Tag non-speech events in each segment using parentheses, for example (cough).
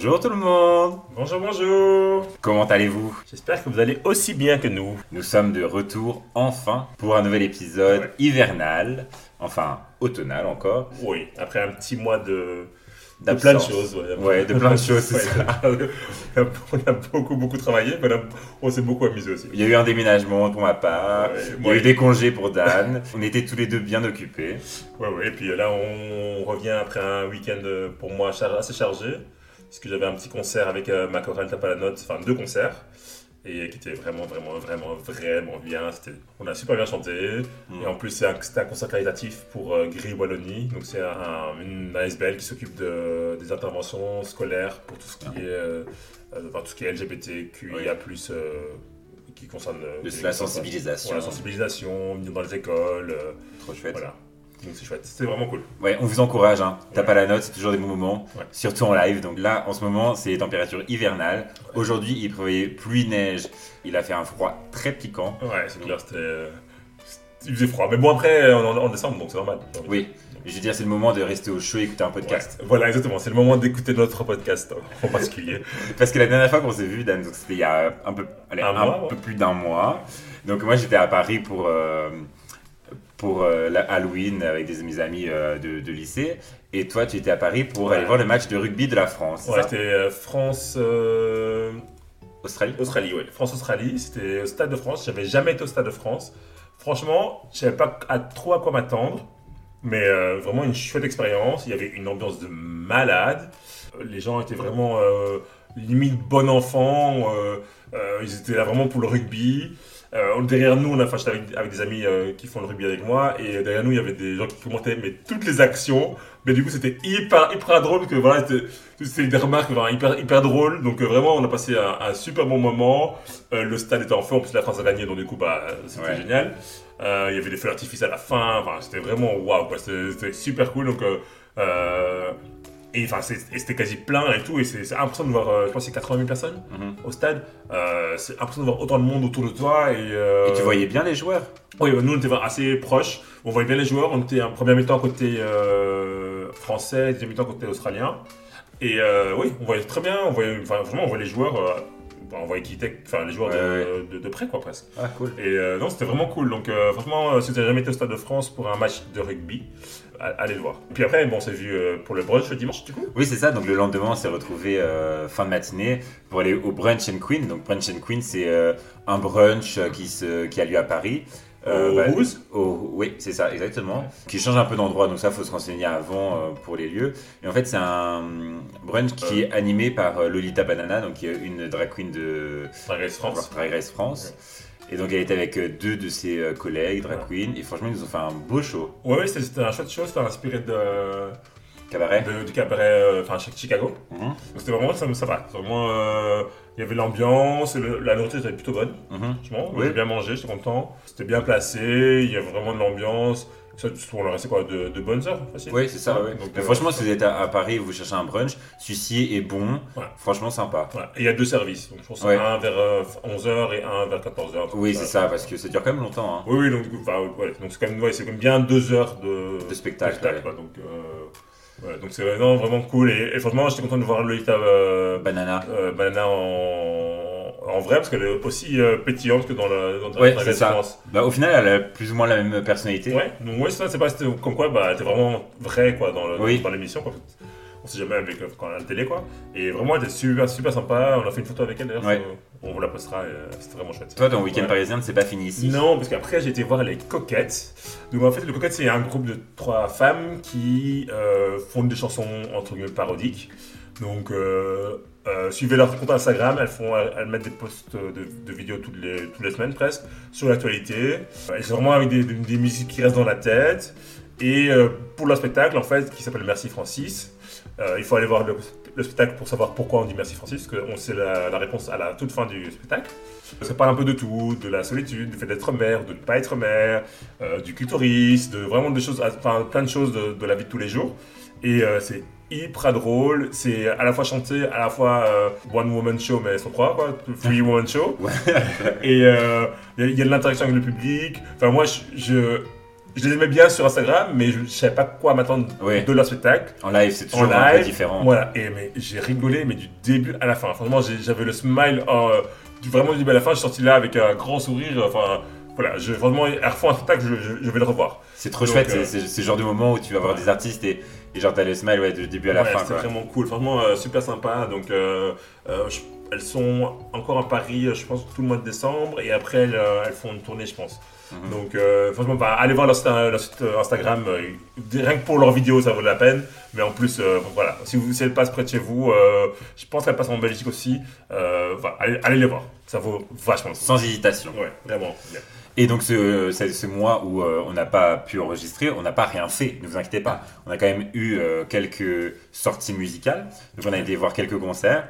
Bonjour tout le monde Bonjour, bonjour Comment allez-vous? J'espère que vous allez aussi bien que nous. Nous sommes de retour enfin pour un nouvel épisode Ouais. hivernal, enfin automnal encore. Oui, après un petit mois de... de plein de choses. Ouais, Ouais, de plein de choses, c'est (laughs) on, a, beaucoup, beaucoup travaillé, mais on, s'est beaucoup amusé aussi. Il y a eu un déménagement pour ma part, Ouais, il y a eu des congés pour Dan, on était tous les deux bien occupés. Ouais, ouais, et puis là, on revient après un week-end euh, pour moi assez chargé, parce que j'avais un petit concert avec euh, ma chorale Tape à la note, enfin deux concerts, et qui étaient vraiment, vraiment, vraiment, vraiment bien. On a super bien chanté, Mm. et en plus, un- c'était un, concert caritatif pour euh, Gris Wallonie, donc c'est un, une ASBL qui s'occupe de, des interventions scolaires pour tout ce qui est, euh, euh, enfin, tout ce qui est LGBTQIA+, euh, qui concerne... De la sensibilisation. Ouais, la sensibilisation, dans les écoles, Trop chouette. voilà. Donc c'est chouette, c'était vraiment cool. Ouais, on vous encourage, hein. Tape Ouais. à la note, c'est toujours des bons moments, Ouais. surtout en live. Donc là, en ce moment, c'est les températures hivernales. Aujourd'hui, il prévoyait pluie, neige, il a fait un froid très piquant. Ouais, c'est clair, c'était. euh, Il faisait froid. Mais bon, après, on est en décembre, donc c'est normal. Oui, je veux dire, c'est le moment de rester au chaud et écouter un podcast. Voilà, exactement. C'est le moment d'écouter notre podcast hein, en particulier. (laughs) Parce que la dernière fois qu'on s'est vu, Dan, c'était il y a un peu, allez, Un un mois, ouais. peu plus d'un mois. Donc moi j'étais à Paris pour, euh, pour euh, Halloween avec des, mes amis euh, de, de lycée. Et toi tu étais à Paris pour Ouais. aller voir le match de rugby de la France. Ouais, c'était euh, France. Australie Australie, ouais. France-Australie, c'était au Stade de France. J'avais jamais été au Stade de France. Franchement, je savais pas à, trop à quoi m'attendre. Mais euh, vraiment une chouette expérience. Il y avait une ambiance de malade. Les gens étaient vraiment euh, limite bon enfant. Euh, ils étaient là vraiment pour le rugby. Euh, derrière nous, on a, enfin, j'étais avec, avec des amis euh, qui font le rugby avec moi, et derrière nous, il y avait des gens qui commentaient mais toutes les actions. Mais du coup, c'était hyper, hyper drôle parce que voilà, c'était des remarques vraiment hyper, hyper drôles. Donc euh, vraiment, on a passé un, un super bon moment. Le stade était en feu, en plus la France a gagné, donc du coup, bah, c'était Ouais. génial. Il y avait des feux d'artifice à la fin. Enfin, c'était vraiment waouh. C'était c'était super cool. Donc et enfin, c'était quasi plein et tout. Et c'est impressionnant de voir, euh, je pense, c'est 80 000 personnes Mhm. au stade. Euh, c'est impressionnant de voir autant de monde autour de toi. Et, euh, Et tu voyais bien les joueurs Oui, nous on était assez proches. On voyait bien les joueurs. On était en première mi-temps côté français, deuxième mi-temps côté australien. Et oui, on voyait très bien. On voyait, enfin, vraiment, on voyait les joueurs. On voyait qui étaient, enfin, les joueurs de, Ouais, de- de près, quoi, presque. Ah cool. Et euh, non, c'était vraiment cool. Donc, euh, franchement, euh, si vous n'avez jamais été au Stade de France pour un match de rugby, allez le voir. Puis après, bon, on s'est vu pour le brunch le dimanche, du coup. Oui, c'est ça. Donc le lendemain, on s'est retrouvé euh, fin de matinée pour aller au Brunch and Queen. Donc Brunch and Queen, c'est euh, un brunch qui, se, qui a lieu à Paris. Au Rouze au- Oui, c'est ça, exactement. Qui change un peu d'endroit, donc ça, faut se renseigner avant euh, pour les lieux. Et en fait, c'est un brunch qui est animé par euh, Lolita Banana, donc qui est une drag queen de Drag Race France. Drag Race France. Et donc elle était avec euh, deux de ses euh, collègues drag queens. Et franchement, ils nous ont fait un beau show. Ouais, ouais, c'était c'était un chouette show. C'était inspiré de, Cabaret. de- du cabaret, euh, enfin, Chicago. Mhm, Donc, c'était vraiment ça, ça va. Vraiment, euh, il y avait l'ambiance, la nourriture était plutôt bonne. mhm. Franchement, Oui. j'ai bien mangé, j'étais content. C'était bien placé, il y avait vraiment de l'ambiance. Ça, on est resté quoi, de, de bonnes heures, facile. Oui, c'est ça. ouais. Donc, Mais euh, franchement, si vous êtes à, à Paris et vous cherchez un brunch, celui-ci est bon. Franchement, sympa. Et il y a deux services. Donc, je pense Ouais. un vers 11h et un vers 14h. Oui, c'est ça, parce que ça dure quand même longtemps. hein, Oui, oui, donc enfin, ouais, c'est quand même, quand même bien deux heures de, de spectacle. donc, euh, donc c'est vraiment, vraiment cool. Et, et franchement, j'étais content de voir Lolita euh, Banana. euh, Banana en, en vrai, parce qu'elle est aussi euh, pétillante que dans la dans Ouais, ça. France. Bah, au final, elle a plus ou moins la même personnalité. Ouais, donc ouais, ça, c'est pas comme quoi, bah, elle était vraiment vraie quoi, dans, le- Oui. l'émission. quoi. On sait jamais avec quand elle a la télé, quoi. Et vraiment, elle était super, super sympa. On a fait une photo avec elle d'ailleurs. Ouais. On vous la postera, euh, c'était vraiment chouette. Toi, ton week-end Ouais. parisien, c'est pas fini ici. Non, parce qu'après j'ai été voir les Coquettes. Donc en fait, les Coquettes, c'est un groupe de trois femmes qui euh, font des chansons entre guillemets parodiques. Donc euh, suivez leur compte Instagram, elles, font, elles, elles mettent des posts de, de vidéos toutes les, toutes les semaines presque sur l'actualité. Et c'est vraiment avec des, des- des musiques qui restent dans la tête. Et pour leur spectacle, en fait, qui s'appelle Merci Francis, il faut aller voir le, le spectacle pour savoir pourquoi on dit Merci Francis, parce qu'on sait la, la réponse à la toute fin du spectacle. Ça parle un peu de tout, de la solitude, du fait d'être mère, de ne pas être mère, euh, du clitoris, de vraiment des choses, enfin plein de choses de, de la vie de tous les jours. Et euh, c'est hyper drôle, c'est à la fois chanté, à la fois euh, one woman show, mais sans trois quoi, three woman show. (laughs) Et euh, il y a- il y, a de l'interaction avec le public. Enfin moi, je, je, je les aimais bien sur Instagram, mais je, ne savais pas quoi m'attendre Oui. de leur spectacle. En live, c'est toujours un peu live, différent. Voilà, et mais j'ai rigolé, mais du début à la fin. Franchement, j'avais le smile euh, du, vraiment du début à la fin. Je suis sorti là avec un grand sourire. Enfin, voilà, je, vraiment, à refond un spectacle, je, je- je vais le revoir. C'est trop Donc, chouette, euh, c'est c'est ce genre de moment où tu vas voir ouais. des artistes et, et genre t'as le smile ouais, du début à la Ouais, fin. Quoi. vraiment cool, franchement, euh, super sympa. Donc, euh, euh, je- elles sont encore à Paris, je pense, tout le mois de décembre. Et après, elles, elles font une tournée, je pense. Mhm. Donc, euh, franchement, bah, allez voir leur site, leur site, euh, Instagram. euh, rien que pour leurs vidéos, ça vaut la peine. Mais en plus, euh, voilà, si, vous, si elles passent près de chez vous, euh, je pense qu'elles passent en Belgique aussi. Euh, allez, allez les voir. Ça vaut vachement le coup. Sans hésitation. Ouais, vraiment. Et donc ce, ce, ce mois où euh, on n'a pas pu enregistrer, on n'a pas rien fait, ne vous inquiétez pas. On a quand même eu euh, quelques sorties musicales. Donc on a été voir quelques concerts.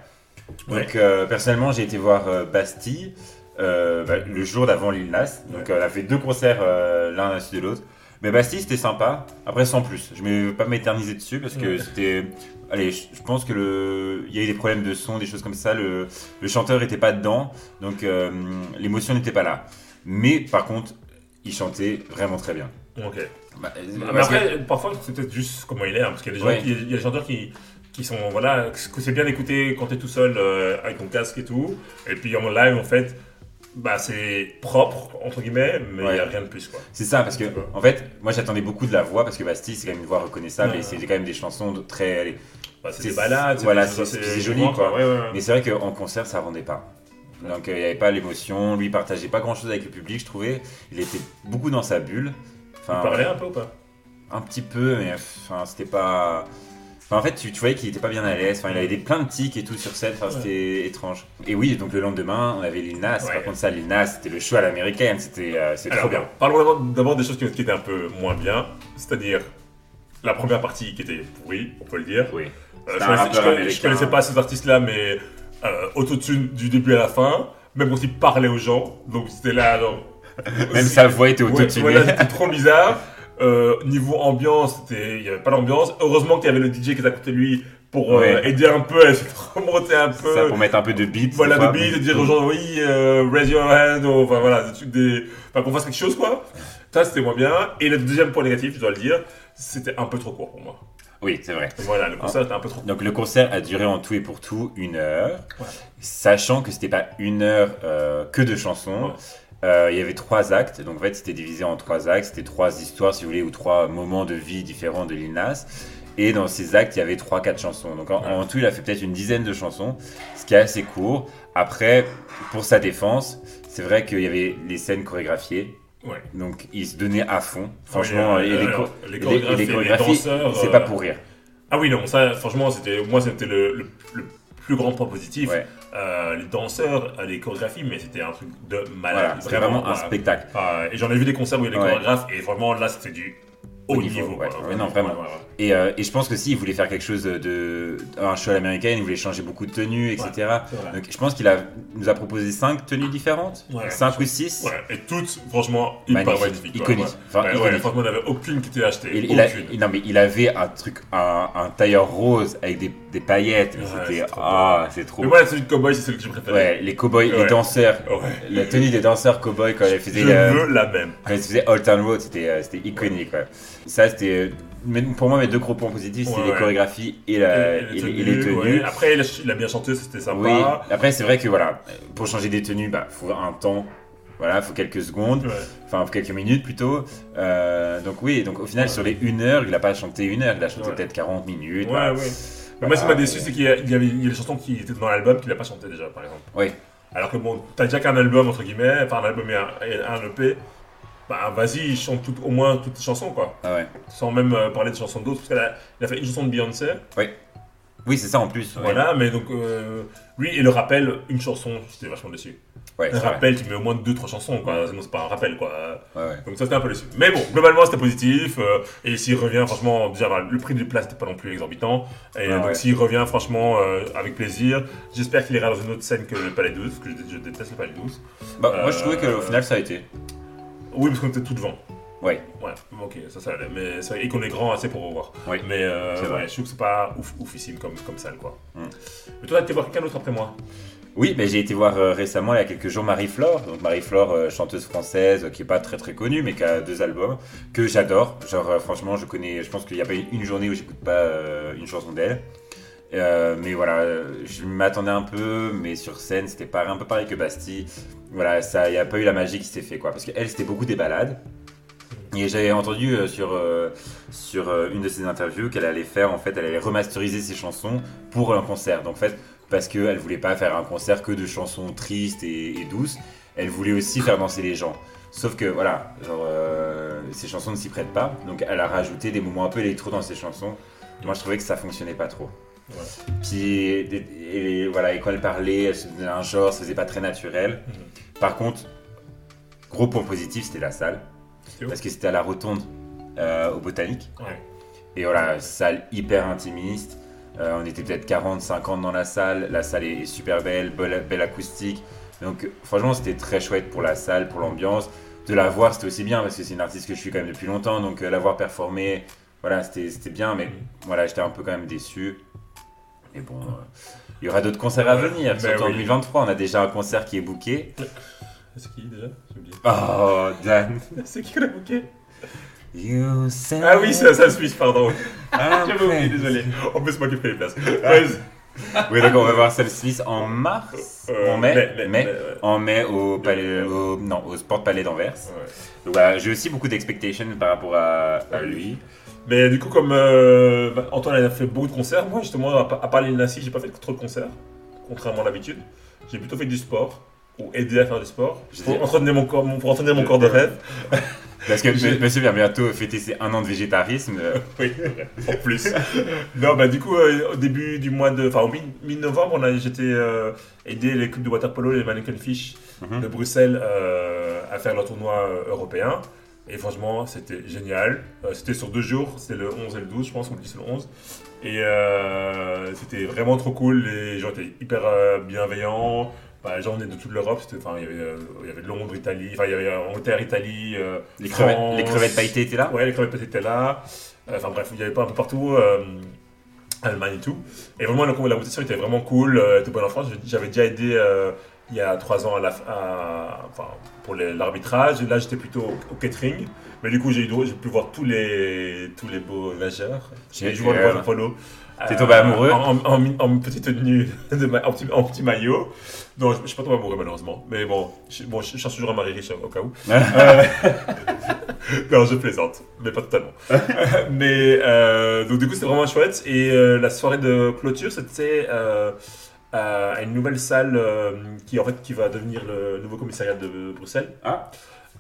Ouais. Donc euh, personnellement j'ai été voir euh, Bastille euh, bah, le jour d'avant Lil Nas. Donc Ouais. euh, on a fait deux concerts euh, l'un à la suite de l'autre. Mais Bastille c'était sympa. Après sans plus. Je ne vais pas m'éterniser dessus parce que Ouais. c'était... Allez, je pense que le, il y a eu des problèmes de son, des choses comme ça. Le, le chanteur était pas dedans, donc euh, l'émotion n'était pas là. Mais par contre, il chantait vraiment très bien. Ok. Bah, Mais que- après, parfois, c'est peut-être juste comment il est, hein, parce qu'il y a des gens Ouais. qui, il y a des chanteurs qui, qui sont, voilà, que c'est bien d'écouter quand t'es tout seul euh, avec ton casque et tout, et puis en live, en fait, bah c'est propre, entre guillemets, mais il Ouais. n'y a rien de plus, quoi. c'est ça, parce que en fait, moi j'attendais beaucoup de la voix, parce que Bastille c'est quand même une voix reconnaissable Ouais. et c'est quand même des chansons de très. allez, Bah, c'est des balades, voilà, c'est- joli, quoi. Ouais. Mais c'est vrai qu'en concert ça rendait pas. Donc euh, il n'y avait pas l'émotion, lui il partageait pas grand chose avec le public, je trouvais. Il était beaucoup dans sa bulle. Il parlait un peu ou pas? Un petit peu, mais enfin, c'était pas. Enfin, en fait, tu, tu voyais qu'il était pas bien à l'aise. Enfin, il avait des, plein de tics et tout sur scène. Enfin, c'était étrange. Et oui, donc le lendemain, on avait Lil Nas. Ouais. Par contre, ça, Lil Nas, c'était le show à l'américaine. C'était euh, Alors, trop bien. Parlons d'abord- des choses qui, qui étaient un peu moins bien, c'est-à-dire la première partie qui était pourrie, on peut le dire. Oui. Euh, je, connaissais, je je connaissais pas ces artistes-là, mais euh, autotune du début à la fin, même quand il parlait aux gens, donc c'était là. genre, (laughs) Même sa voix était Ouais, autotunée. voilà, c'était trop bizarre. Euh, niveau ambiance, il n'y avait pas d'ambiance. Heureusement qu'il y avait le DJ qui était à côté de lui pour euh, aider un peu, (laughs) elle s'est remontée un peu. ça pour mettre un peu de beat. Voilà, de beat, de dire aux gens, oui, euh, raise your hand, ou, enfin voilà, des trucs des. Enfin, qu'on fasse quelque chose, quoi. Ça, c'était moins bien. Et le deuxième point négatif, je dois le dire, c'était un peu trop court pour moi. Oui, c'est vrai. Voilà, le concert était un peu trop court. Donc le concert a duré en tout et pour tout une heure, Ouais. sachant que c'était pas une heure euh, que de chansons. Ouais. Euh, il y avait trois actes, donc en fait c'était divisé en trois actes, c'était trois histoires si vous voulez, ou trois moments de vie différents de Lil Nas. Et dans ces actes, il y avait trois, quatre chansons. Donc en, tout, il a fait peut-être une dizaine de chansons, ce qui est assez court. Après, pour sa défense, c'est vrai qu'il y avait les scènes chorégraphiées, Ouais. donc il se donnait à fond. Franchement, Ouais, et euh, les, alors, les chorégraphies, les c'est euh, pas pour rire. Ah oui, non, ça, franchement, c'était, moi, c'était le, le, le plus grand point positif. Ouais. Euh, les danseurs, euh, les chorégraphies, mais c'était un truc de malade. Voilà, c'était vraiment un voilà. spectacle. Ah, et j'en ai vu des concerts où il y a des Ouais. chorégraphes, et vraiment, là, c'était du haut Au niveau. niveau, ouais. non, vraiment. Et, euh, et je pense que si il voulait faire quelque chose de un show à l'américaine, il voulait changer beaucoup de tenues, etc. Donc je pense qu'il a nous a proposé cinq tenues différentes, Ouais. cinq ou six. Ouais, et toutes, franchement, hyper Magnifiques, iconiques. Enfin, iconiques. franchement, il n'y avait aucune qui était achetée. Il, il a- il- non mais il avait un truc, un, un tailleur rose avec des, des paillettes. c'était ah, c'est trop. Mais moi, celui de cowboy, c'est celui que j'ai préféré. Ouais, les cowboys, les danseurs, la tenue des danseurs cowboys quand elle faisait Je la- veux la même. quand elle faisait Old Town Road, c'était euh, c'était iconique. ouais. Ça c'était mais pour moi mes deux gros points positifs, c'est Ouais, les ouais. chorégraphies et, la, Et- les- et les tenues. ouais. Après, il a, a bien chanté, c'était sympa. Oui, après c'est vrai que voilà, pour changer des tenues, bah faut un temps, voilà, faut quelques secondes, enfin quelques minutes plutôt. Euh, donc oui, donc au final sur les une heure, il a pas chanté une heure, il a chanté peut-être 40 minutes. Ouais. Mais moi, ce qui m'a déçu, c'est qu'il y, a- avait a des chansons qui étaient dans l'album qu'il n'a pas chanté déjà, par exemple. Oui. Alors que bon, t'as déjà qu'un album, entre guillemets, enfin un album et un, et un EP, bah vas-y, chante tout- au moins toutes tes chansons, quoi. Ah ouais. Sans même euh, parler de chansons d'autres, parce qu'il a, il a fait une chanson de Beyoncé, Oui, c'est ça en plus. ouais. voilà, mais donc, euh, lui, et le rappel, une chanson, j'étais vachement déçu. Ouais, Un rappel, tu mets au moins 2-3 chansons, quoi, sinon c'est pas un rappel, quoi. Ouais, ouais. Donc ça c'était un peu déçu. Mais bon, globalement c'était positif. euh, et s'il revient, franchement, déjà bah, le prix des places n'était pas non plus exorbitant. Et Ah donc s'il revient, franchement, euh, avec plaisir. J'espère qu'il ira dans une autre scène que le Palais 12, parce que je, je déteste le Palais 12. Bah, moi je trouvais qu'au final ça a été. Oui, parce qu'on était tout devant. Ouais. Ouais, ok, ça ça allait. Mais ça- et qu'on est grand assez pour revoir. Oui. Mais euh, vrai. je trouve que c'est pas ouf, oufissime comme, comme salle, quoi. Mm. Mais toi, t'as été voir quelqu'un d'autre après moi? Oui, mais j'ai été voir euh, récemment, il y a quelques jours, Marie-Flore. Donc Marie-Flore, euh, chanteuse française, euh, qui est pas très très connue, mais qui a deux albums que j'adore. Genre, franchement, je connais, je pense qu'il n'y a pas une journée où j'écoute pas une chanson d'elle. Mais voilà, je m'attendais un peu, mais sur scène, c'était pas un peu pareil que Bastille. Voilà, il n'y a pas eu la magie qui s'est fait, quoi. Parce qu'elle, c'était beaucoup des balades. Et j'avais entendu euh, sur, euh, sur euh, une de ses interviews qu'elle allait faire, en fait, elle allait remasteriser ses chansons pour un concert. Donc, en fait, parce qu'elle voulait pas faire un concert que de chansons tristes et, douces, elle voulait aussi faire danser les gens. Sauf que, voilà, genre, ces chansons ne s'y prêtent pas. Donc, elle a rajouté des moments un peu électro dans ses chansons. Moi, je trouvais que ça fonctionnait pas trop. Puis, et, et voilà, et quand elle parlait, elle se donnait un genre, ça faisait pas très naturel. Mhm. Par contre, gros point positif, c'était la salle. Parce que c'était à la rotonde euh, au Botanique. Ouais. Et voilà, salle hyper intimiste. Euh, on était peut-être 40, 50 dans la salle. La salle est super belle, belle, belle acoustique. Donc franchement, c'était très chouette pour la salle, pour l'ambiance. De la voir, c'était aussi bien parce que c'est une artiste que je suis quand même depuis longtemps. Donc euh, la voir performer, voilà, c'était c'était bien. Mais Mhm. voilà, j'étais un peu quand même déçu. Mais bon, euh, il y aura d'autres concerts à venir. ben Surtout en oui. 2023, on a déjà un concert qui est booké. C'est qui déjà. Oh, Dan. (laughs) C'est qui qu'on a booké You Ah oui, c'est la salle suisse, pardon. (laughs) J'avais oublié, désolé. En plus, c'est moi qui fais les places. Ouais, Oui, donc on va voir Sam Smith en mars, euh, en mai, en mai au palais, au, non, au Sport Palais d'Anvers. Ouais. Donc voilà, j'ai aussi beaucoup d'expectations par rapport à, à lui. Mais du coup, comme euh, bah, Antoine a fait beaucoup de concerts, moi justement, à, pa- à part les Nassi, j'ai pas fait trop de concerts, contrairement à l'habitude. J'ai plutôt fait du sport, ou aider à faire du sport, Je pour entretenir mon corps, mon- pour entretenir mon corps de rêve. (laughs) Parce que m- monsieur vient bientôt fêter ses un an de végétarisme. euh, (laughs) Oui, en plus. non, bah du coup, euh, au début du mois de. Enfin, au mi- mi-novembre, j'étais euh, aidé l'équipe de waterpolo, les Mannequin Fish Mhm. de Bruxelles, euh, à faire leur tournoi européen. Et franchement, c'était génial. Euh, c'était sur deux jours, c'était le 11 et le 12, je pense, ou le 10 et le 11. Et euh, c'était vraiment trop cool. Les gens étaient hyper euh, bienveillants. Bah, les gens venaient de toute l'Europe. C'était- Enfin, il y avait, euh, il y avait Londres, Italie, enfin, il y avait Angleterre, Italie. les, crevettes, les crevettes pailletées étaient là Ouais, les crevettes étaient là. Enfin bref, il y avait pas un peu partout. Allemagne et tout. Et vraiment, la, la était vraiment cool. euh, était bonne en France. J'avais déjà aidé euh, il y a trois ans à la, à- enfin, pour l'arbitrage. Là, j'étais plutôt au, au catering. Mais du coup, j'ai pu voir tous les, tous les beaux nageurs. J'ai joué au polo. T'es tombé amoureux? en, en- en- en petite tenue, de ma- en, petit, maillot. Non, je ne suis pas tombé amoureux malheureusement. Mais bon, je, bon, je cherche toujours un mari riche au cas où. Euh, (laughs) non, je plaisante, mais pas totalement. (laughs) mais euh, donc du coup, c'était vraiment chouette. Et euh, la soirée de clôture, c'était euh, à une nouvelle salle euh, qui en fait qui va devenir le nouveau commissariat de Bruxelles. Ah.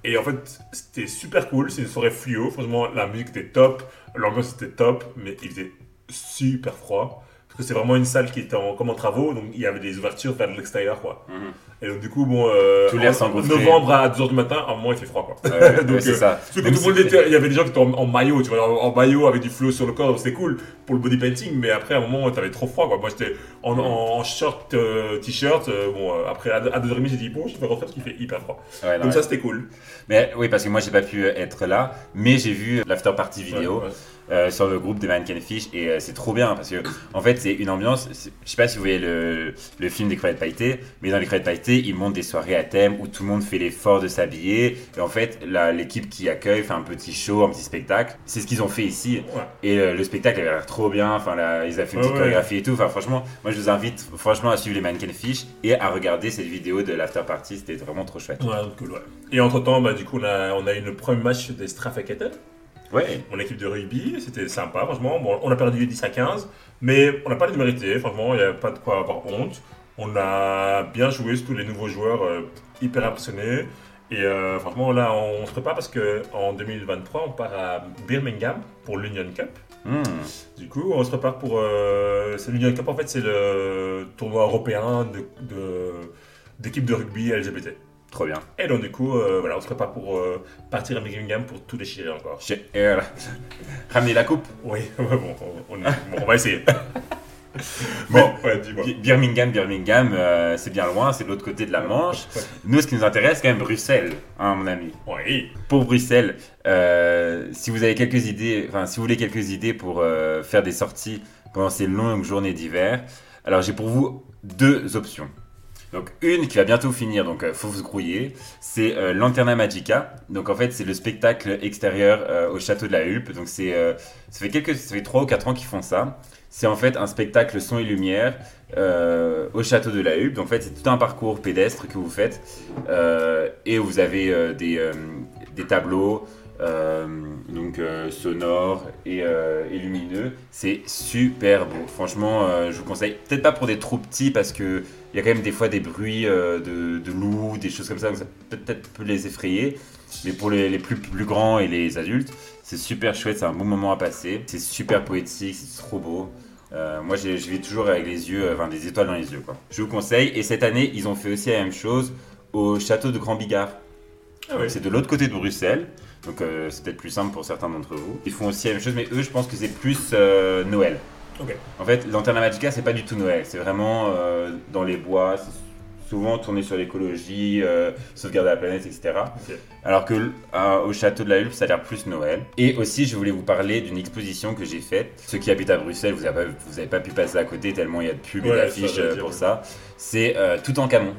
Et en fait, c'était super cool. C'est une soirée fluo. Franchement, la musique était top, l'ambiance était top, mais il faisait super froid. Que c'est vraiment une salle qui était en, comme en travaux, donc il y avait des ouvertures vers l'extérieur, quoi. Mhm. Et donc du coup, bon, euh, Tout en- novembre à 2h du matin, à un moment il fait froid, quoi. (laughs) Donc, c'est ça. Tout le monde était, il y avait des gens qui étaient en, en maillot, tu vois, en, maillot avec du flow sur le corps, c'était cool pour le body painting, mais après à un moment t'avais trop froid, quoi. Moi j'étais en, en short, euh, t-shirt, euh, bon, euh, après à 2h30 j'ai dit bon, je vais rentrer parce qu'il fait hyper froid. Ouais, non, Donc ouais. ça c'était cool. Mais oui, parce que moi j'ai pas pu être là, mais j'ai vu l'after party vidéo. Ouais. Euh, sur le groupe de Mannequin Fish et euh, c'est trop bien parce que en fait c'est une ambiance je sais pas si vous voyez le, le film des crevettes pailletées mais dans les crevettes pailletées ils montent des soirées à thème où tout le monde fait l'effort de s'habiller et en fait l'équipe qui accueille fait un petit show un petit spectacle c'est ce qu'ils ont fait ici Ouais. et euh, le spectacle avait l'air trop bien enfin là, ils ont fait une petite ouais. chorégraphie et tout enfin franchement moi je vous invite franchement à suivre les Mannequin Fish et à regarder cette vidéo de l'after party c'était vraiment trop chouette Ouais, cool. Et entre temps, bah, du coup, on a, on a eu le premier match des Strafeketen, ouais mon équipe de rugby. C'était sympa, franchement. Bon, on a perdu 10 à 15, mais on n'a pas les mérité. Franchement, il n'y a pas de quoi avoir honte. On a bien joué, surtout les nouveaux joueurs, euh, hyper impressionnés. Et euh, franchement, là, on se prépare parce qu'en 2023, on part à Birmingham pour l'Union Cup. Hmm. Du coup, on se prépare pour. Euh, c'est l'Union Cup, en fait, c'est le tournoi européen de, de- de rugby LGBT. Trop bien Et donc, du coup, euh, voilà, on se prépare pour euh, partir à Birmingham pour tout déchirer encore. J'ai euh, ramener la coupe Oui, ouais, (laughs) bon, on, on- bon, on va essayer. (laughs) bon, ouais, dis-moi. Bi- Birmingham, Birmingham, euh, c'est bien loin, c'est de l'autre côté de la Manche. Nous, ce qui nous intéresse, c'est quand même Bruxelles, hein, mon ami. Oui, Pour Bruxelles, euh, si vous avez quelques idées, enfin, si vous voulez quelques idées pour euh, faire des sorties pendant ces longues journées d'hiver, alors j'ai pour vous deux options. Donc une qui va bientôt finir, donc euh, faut se grouiller, c'est euh, Lanterna Magica. Donc en fait c'est le spectacle extérieur euh, au château de la Hulpe. Donc c'est euh, ça fait quelques ça fait 3 ou 4 ans qu'ils font ça. C'est en fait un spectacle son et lumière euh, au château de la Hulpe. Donc en fait c'est tout un parcours pédestre que vous faites et vous avez des, des tableaux donc euh, sonores et, euh, et lumineux. C'est super beau. Franchement, euh, je vous conseille. Peut-être pas pour des trop petits parce que il y a quand même des fois des bruits euh, de, de loups, des choses comme ça, donc ça peut-être peut les effrayer. Mais pour les, les plus, plus grands et les adultes, c'est super chouette, c'est un bon moment à passer. C'est super poétique, c'est trop beau. Euh, moi, j'ai- je vis toujours avec les yeux, euh, enfin des étoiles dans les yeux. Quoi. Je vous conseille. Et cette année, ils ont fait aussi la même chose au château de Grand Bigard. Ah oui. C'est de l'autre côté de Bruxelles. Donc euh, c'est peut-être plus simple pour certains d'entre vous. Ils font aussi la même chose, mais eux, je pense que c'est plus euh, Noël. Ok. En fait, Lanterna Magica, c'est pas du tout Noël. C'est vraiment euh, dans les bois. C'est souvent tourné sur l'écologie, euh, sauvegarder la planète, etc. Alors que au château de la Hulpe, ça a l'air plus Noël. Et aussi, je voulais vous parler d'une exposition que j'ai faite. Ceux qui habitent à Bruxelles, vous n'avez pas, pu passer à côté tellement il y a de pubs et Ouais, d'affiches pour oui. ça. C'est tout en Camon.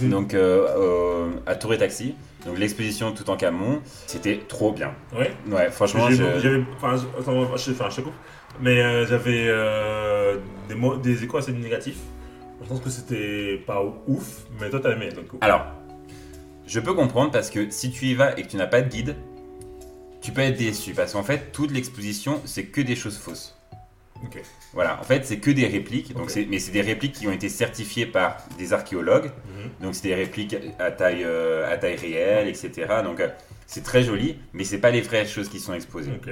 Mhm. Donc euh, euh, à Tour et Taxi. Donc l'exposition tout en Camon, c'était trop bien. Ouais. Ouais, franchement, j'avais- Enfin, je- attends, je, enfin, je te coupe. Mais euh, j'avais euh, des, mots- des échos assez négatifs. Je pense que c'était pas ouf, mais toi t'as aimé. Donc, Alors, je peux comprendre parce que si tu y vas et que tu n'as pas de guide, tu peux être déçu parce qu'en fait, toute l'exposition, c'est que des choses fausses. Ok. Voilà, en fait, c'est que des répliques, donc mais c'est des répliques qui ont été certifiées par des archéologues, Mhm. donc c'est des répliques à taille, euh, à taille réelle, etc. Donc euh, c'est très joli, mais c'est pas les vraies choses qui sont exposées. Ok.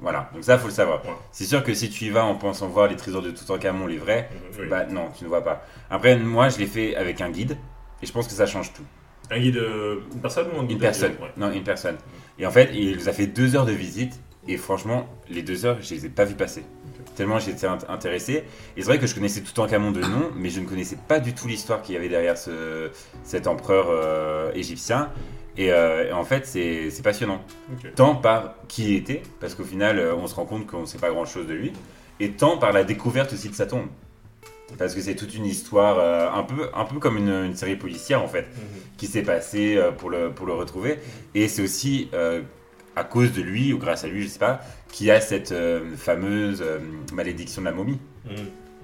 Voilà, donc ça, faut le savoir. Ouais. C'est sûr que si tu y vas en pensant voir les trésors de Toutankhamon, les vrais, oui. bah non, tu ne vois pas. Après, moi, je l'ai fait avec un guide, et je pense que ça change tout. Un guide, euh, une personne ou un guide Une personne. Ouais. Non, une personne. Et en fait, il nous a fait deux heures de visite. Et franchement, les deux heures, je les ai pas vues passer. Tellement j'étais int- intéressé. Et c'est vrai que je connaissais tout en Camon de nom, mais je ne connaissais pas du tout l'histoire qu'il y avait derrière ce, cet empereur euh, égyptien. Et, euh, et en fait, c'est passionnant. Tant par qui il était, parce qu'au final, euh, on se rend compte qu'on ne sait pas grand chose de lui, et tant par la découverte aussi de sa tombe. Parce que c'est toute une histoire, euh, un, peu, un peu comme une, une série policière en fait Mhm. qui s'est passé euh, pour le, pour le retrouver. Et c'est aussi à cause de lui, ou grâce à lui, je sais pas, qu'il y a cette euh, fameuse euh, malédiction de la momie. Mhm.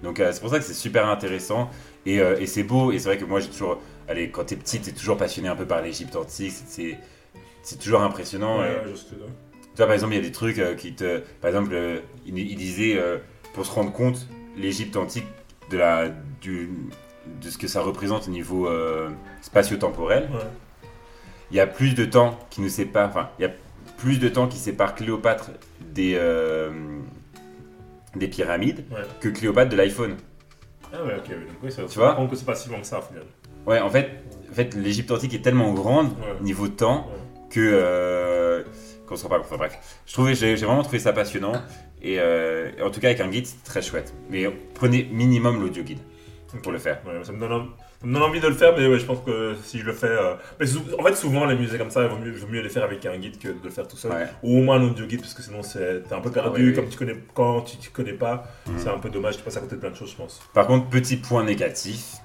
Donc euh, c'est pour ça que c'est super intéressant et, et c'est beau. Et c'est vrai que moi j'ai toujours, allez, quand t'es petit, t'es toujours passionné un peu par l'Égypte antique. c'est- C'est toujours impressionnant. Ouais, et- tu vois, par exemple, il y a des trucs qui te. Par exemple, il, il disait, pour se rendre compte, l'Égypte antique, de, la, du, de ce que ça représente au niveau spatio-temporel, Ouais. il y a plus de temps qui nous sépare. Enfin, il y a plus de temps qui sépare Cléopâtre des, euh, des pyramides Ouais. que Cléopâtre de l'iPhone. Ah ouais, ok, oui. Donc, oui, ça, Tu vois que c'est pas si long que ça au final. Ouais, en fait, en fait l'Égypte antique est tellement grande, Ouais. niveau temps, que. Euh, qu'on se rend pas compte. Enfin, bref, je trouvais, j'ai j'ai vraiment trouvé ça passionnant. Et, euh, et en tout cas, avec un guide, c'est très chouette. Mais prenez minimum l'audio guide pour le faire. Ouais, ça, me donne, en- ça me donne envie de le faire, mais ouais, je pense que si je le fais. euh, mais en fait, souvent, les musées comme ça, il vaut mieux, vaut mieux les faire avec un guide que de le faire tout seul. Ouais. Ou au moins un audio guide, parce que sinon, c'est- t'es un peu perdu. Oui, oui. Comme tu connais, quand tu ne connais pas, Mhm. c'est un peu dommage, tu passes à côté de plein de choses, je pense. Par contre, petit point négatif.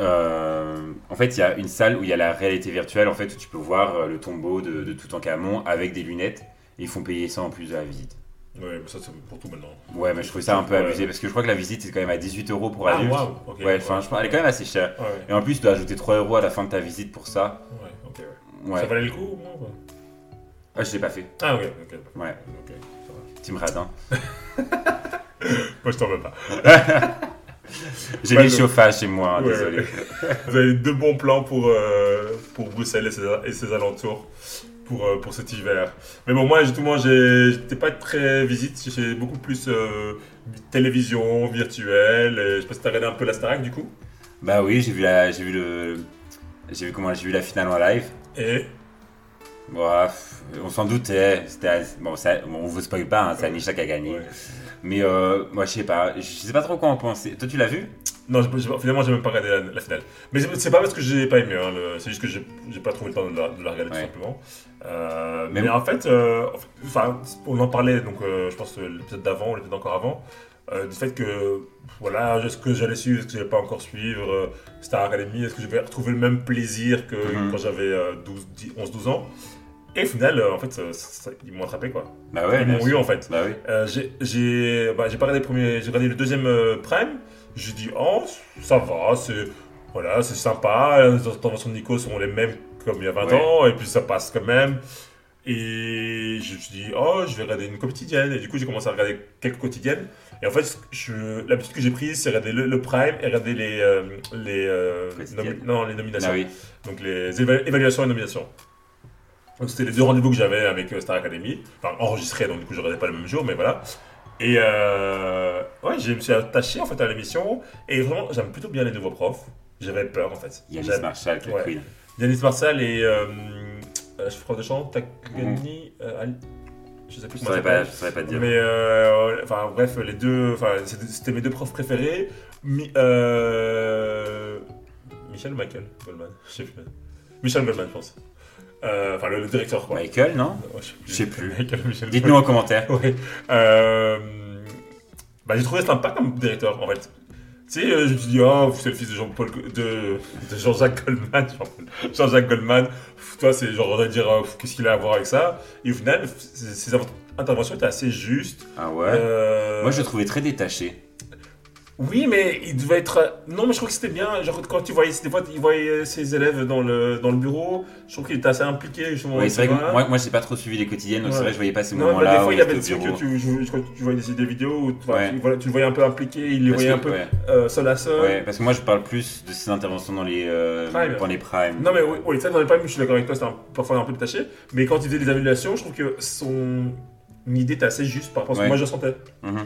euh, en fait, il y a une salle où il y a la réalité virtuelle, en fait, où tu peux voir euh, le tombeau de, de Toutankhamon avec des lunettes. Et ils font payer ça en plus de la visite. Ouais, mais ça, c'est pour tout maintenant. Ouais, mais je trouve ça un peu Ouais. abusé parce que je crois que la visite c'est quand même à 18 euros pour Ah, adulte. waouh, ok. Ouais, enfin, je pense- elle est quand même assez chère. Ouais, Et en plus, tu dois ajouter 3 euros à la fin de ta visite pour ça. ouais, ok, ouais. Ça valait le coup ou non ouais je l'ai pas fait. Ah, ok, ok. Ouais, Ok, ça va. Team Radin. (laughs) Moi, je t'en veux pas. (laughs) J'ai Ouais, les donc- chauffages chez moi, hein, désolé. Vous avez deux bons plans pour, euh, pour Bruxelles et ses, et ses alentours pour, euh, pour cet hiver. Mais bon, moi, justement, j'étais pas très visite. J'ai beaucoup plus euh, télévision, virtuelle. Et je sais pas si t'as regardé un peu la Starac du coup. Bah oui, j'ai vu la, j'ai vu le, j'ai vu comment, j'ai vu la finale en live. Et? Bref, on s'en doutait. C'était, bon, ça, bon, on vous spoil pas, hein, c'est Anisha qui a gagné. Ouais. Mais euh, moi, je sais pas, je sais pas trop quoi en penser. Toi, tu l'as vu? Non, j'ai pas- finalement, j'ai même pas regardé la, la finale. Mais c'est c'est pas parce que j'ai pas aimé, hein, le- c'est juste que j'ai j'ai pas trouvé le temps de la, de la regarder Ouais. tout simplement. Euh, Mais- mais, en fait, euh, enfin, on en parlait, donc euh, je pense que l'épisode d'avant, ou l'épisode encore avant. euh, du fait que, voilà, est-ce que j'allais suivre, est-ce que j'allais pas encore suivre euh, Star Academy, est-ce que je vais retrouver le même plaisir que Mhm. quand j'avais euh, 12, 10, 11, 12 ans Et au final, euh, en fait, ça- ça- ils m'ont attrapé, quoi. Bah ouais, ils bien m'ont eu, sûr. en fait. Bah oui. Euh, j'ai j'ai bah, j'ai pas regardé le premier, j'ai regardé le deuxième euh, Prime. J'ai dit oh ça va, c'est voilà, c'est sympa. Les interventions de Nico sont les mêmes comme il y a 20 Ouais. ans et puis ça passe quand même. Et je me suis dit oh je vais regarder une quotidienne et du coup j'ai commencé à regarder quelques quotidiennes. Et en fait l'habitude que j'ai prise c'est regarder le, le Prime et regarder les euh, les euh, nomi- non les nominations Ah oui. donc les éva- évaluations et nominations. Donc c'était les deux rendez-vous que j'avais avec euh, Star Academy, enfin enregistrés, donc du coup je regardais pas le même jour, mais voilà. Et euh, ouais, je me suis attaché en fait à l'émission, et vraiment j'aime plutôt bien les nouveaux profs. J'avais peur en fait. J'avais- Marshall, Ouais. queen. Yanis Marshall et euh, euh, je prof de chant, Takani, euh, Ali- je sais plus comment ça s'appelle. je saurais pas te dire. Mais euh, enfin bref, les deux, c'était mes deux profs préférés. Mi- euh, Michel ou Michael Goldman, je sais plus. Michel Goldman, je pense. Euh, Enfin le, le directeur quoi. Michael, non Ouais, Je sais plus. (laughs) Michael, Michel Dites-nous en commentaire. Ouais. Euh, bah, j'ai trouvé sympa comme directeur en fait. Tu sais, euh, je me suis dit, oh, c'est le fils de Jean-Paul, de, de Jean-Jacques Goldman. Jean-Jacques Goldman. Toi, c'est genre, on va dire, qu'est-ce qu'il a à voir avec ça? Et au final, ses ses interventions étaient assez justes. Ah ouais? Euh, Moi, je le trouvais très détaché. Oui, mais il devait être. Non, mais je crois que c'était bien. Genre, quand tu voyais, des fois, il voyait ses élèves dans le, dans le bureau. Je trouve qu'il était assez impliqué. Justement, Ouais, c'est vrai que moi, moi j'ai pas trop suivi les quotidiennes, donc Ouais. c'est vrai que je voyais pas ces moments-là. des fois, il y avait des trucs que tu, je- quand tu voyais des, des vidéos où tu, Ouais. tu, voilà, tu le voyais un peu impliqué, il les Parce voyait que- un peu ouais. euh, seul à seul. Ouais, parce que moi je parle plus de ces interventions dans les, euh, Prime. dans les primes. Non, mais oui, oui, ça, dans les primes, je suis d'accord avec toi, c'était un- parfois un peu détaché. Mais quand il faisait les évaluations, je trouve que son idée était assez juste par rapport à ce que moi je ressentais. Mhm.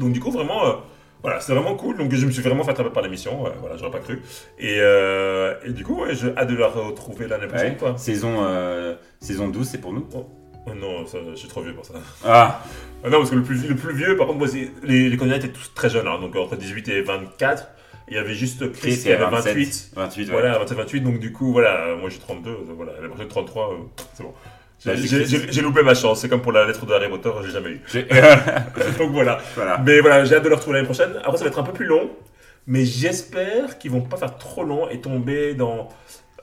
Donc, du coup, vraiment, euh, voilà, c'était vraiment cool. Donc, je me suis vraiment fait attraper par l'émission. euh, voilà, j'aurais pas cru. Et, euh, et du coup, ouais, j'ai hâte de la retrouver l'année prochaine, Ouais. quoi. Saison, euh, saison 12, c'est pour nous. Oh non, ça, je suis trop vieux pour ça. Ah Ah non, parce que le plus, le plus vieux, par contre, moi, c'est- les, les candidats étaient tous très jeunes, hein, donc entre 18 et 24. Il y avait juste Chris, qui avait 27. 28. 28, ouais. Voilà, 27-28, donc du coup, voilà, moi j'ai 32, euh, voilà, la prochaine 33, euh, c'est bon. J'ai- Bah, c'est J'ai loupé ma chance, c'est comme pour la lettre de Harry Potter, j'ai jamais eu. (laughs) Donc voilà. (laughs) voilà. Mais voilà, j'ai hâte de le retrouver l'année prochaine. Après, ça va être un peu plus long, mais j'espère qu'ils vont pas faire trop long et tomber dans.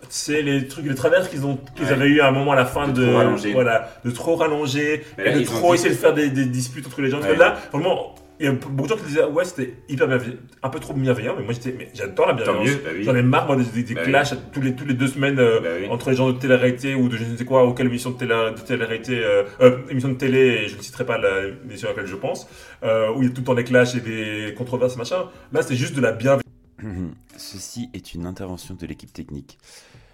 Sais, les trucs, les travers qu'ils ont, qu'ils Ouais. avaient eu à un moment à la fin De de. trop rallonger. Voilà, de trop rallonger et de trop essayer de faire des, des disputes entre les gens. Ouais. là, vraiment, il y a beaucoup de gens qui disaient, ouais, c'était hyper bienveillant, un peu trop bienveillant, mais moi j'étais, mais j'adore la bienveillance. bah oui. J'en ai marre, moi, des, des- des Bah oui. clashs tous les, tous les deux semaines euh, Bah oui. entre les gens de télé-réalité ou de je ne sais quoi, ou quelle émission de télé- de télé-réalité, euh, euh, émission de télé, et je ne citerai pas l'émission à laquelle je pense, euh, où il y a tout le temps des clashs et des controverses, machin. Là, c'est juste de la bienveillance. Ceci est une intervention de l'équipe technique.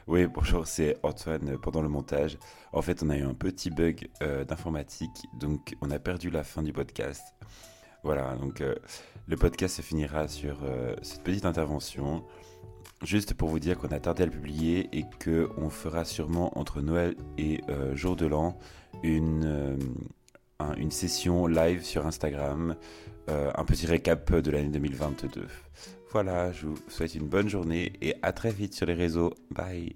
Oui, bonjour, c'est Antoine pendant le montage. En fait, on a eu un petit bug euh, d'informatique, donc on a perdu la fin du podcast. Voilà, donc euh, le podcast se finira sur euh, cette petite intervention. Juste pour vous dire qu'on a tardé à le publier et que on fera sûrement entre Noël et euh, Jour de l'An une, un- une session live sur Instagram, un petit récap de l'année 2022. Voilà, je vous souhaite une bonne journée et à très vite sur les réseaux. Bye